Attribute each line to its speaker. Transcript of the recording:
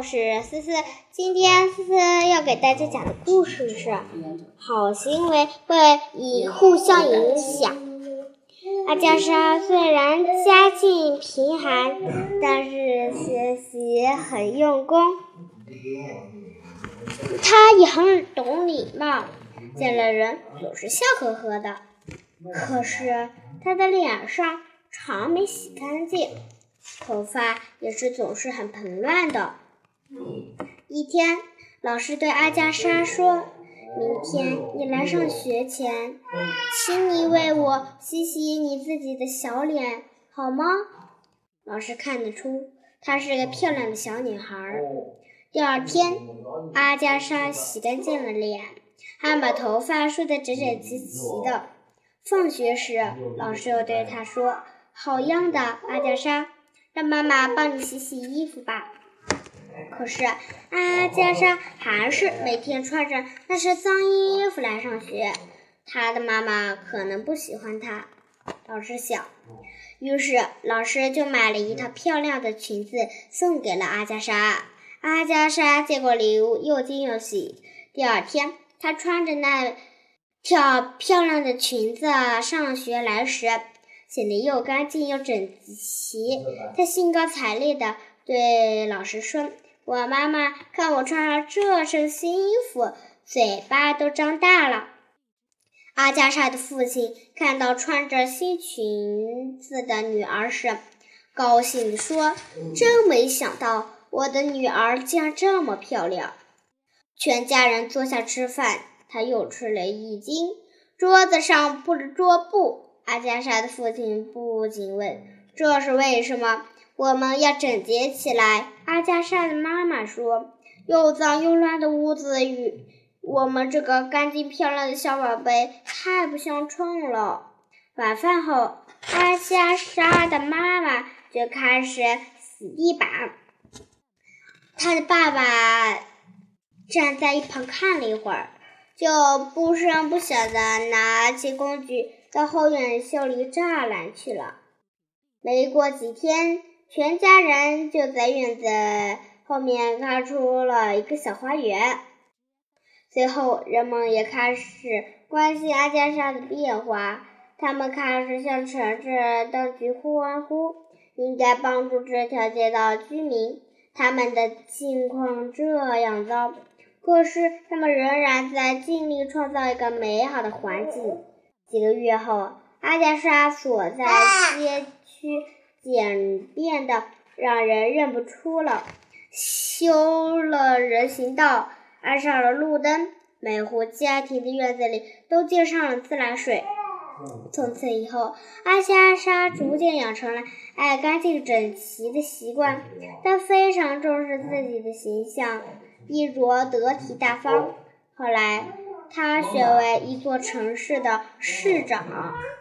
Speaker 1: 我是思思。今天思思要给大家讲的故事是：好行为会以互相影响。阿加莎虽然家境贫寒，但是学习很用功。她也很懂礼貌，见了人总是笑呵呵的。可是她的脸上常没洗干净。头发也是总是很蓬乱的。一天，老师对阿加莎说：“明天你来上学前，请你为我洗洗你自己的小脸，好吗？”老师看得出她是个漂亮的小女孩。第二天，阿加莎洗干净了脸，还把头发梳得整整齐齐的。放学时，老师又对她说：“好样的，阿加莎。”让妈妈帮你洗洗衣服吧。可是阿加莎还是每天穿着那身脏衣服来上学。她的妈妈可能不喜欢她，老师想。于是老师就买了一套漂亮的裙子送给了阿加莎。阿加莎接过礼物，又惊又喜。第二天，她穿着那条漂亮的裙子上学来时。显得又干净又整齐。她兴高采烈地对老师说：“我妈妈看我穿上这身新衣服，嘴巴都张大了。”阿加莎的父亲看到穿着新裙子的女儿时，高兴地说：“真没想到，我的女儿竟然这么漂亮。”全家人坐下吃饭，他又吃了一惊。桌子上铺着桌布。阿加莎的父亲不禁问：“这是为什么？我们要整洁起来。”阿加莎的妈妈说：“又脏又乱的屋子与我们这个干净漂亮的小宝贝太不相称了。”晚饭后，阿加莎的妈妈就开始洗地板。她的爸爸站在一旁看了一会儿，就不声不响的拿起工具。到后院修理栅栏去了。没过几天，全家人就在院子后面开出了一个小花园。随后，人们也开始关心阿加莎的变化。他们开始向城市当局欢呼，应该帮助这条街道居民。他们的境况这样糟，可是他们仍然在尽力创造一个美好的环境。几个月后，阿加莎所在街区简便的让人认不出了，修了人行道，安上了路灯，每户家庭的院子里都接上了自来水。从此以后，阿加莎逐渐养成了爱干净整齐的习惯，她非常重视自己的形象，衣着得体大方。后来。他选为一座城市的市长。